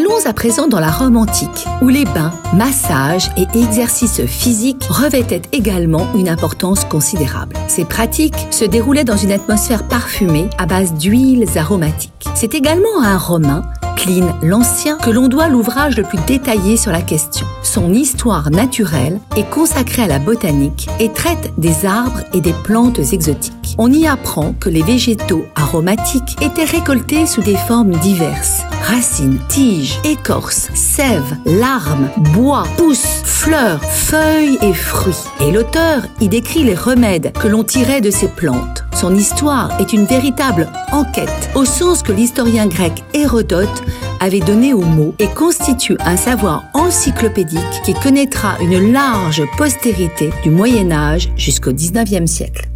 Allons à présent dans la Rome antique, où les bains, massages et exercices physiques revêtaient également une importance considérable. Ces pratiques se déroulaient dans une atmosphère parfumée à base d'huiles aromatiques. C'est également à un Romain Pline l'Ancien que l'on doit l'ouvrage le plus détaillé sur la question. Son histoire naturelle est consacrée à la botanique et traite des arbres et des plantes exotiques. On y apprend que les végétaux aromatiques étaient récoltés sous des formes diverses. Racines, tiges, écorces, sèves, larmes, bois, pousses, fleurs, feuilles et fruits. Et l'auteur y décrit les remèdes que l'on tirait de ces plantes. Son histoire est une véritable enquête, au sens que l'historien grec Hérodote avait donné au mot et constitue un savoir encyclopédique qui connaîtra une large postérité du Moyen Âge jusqu'au XIXe siècle.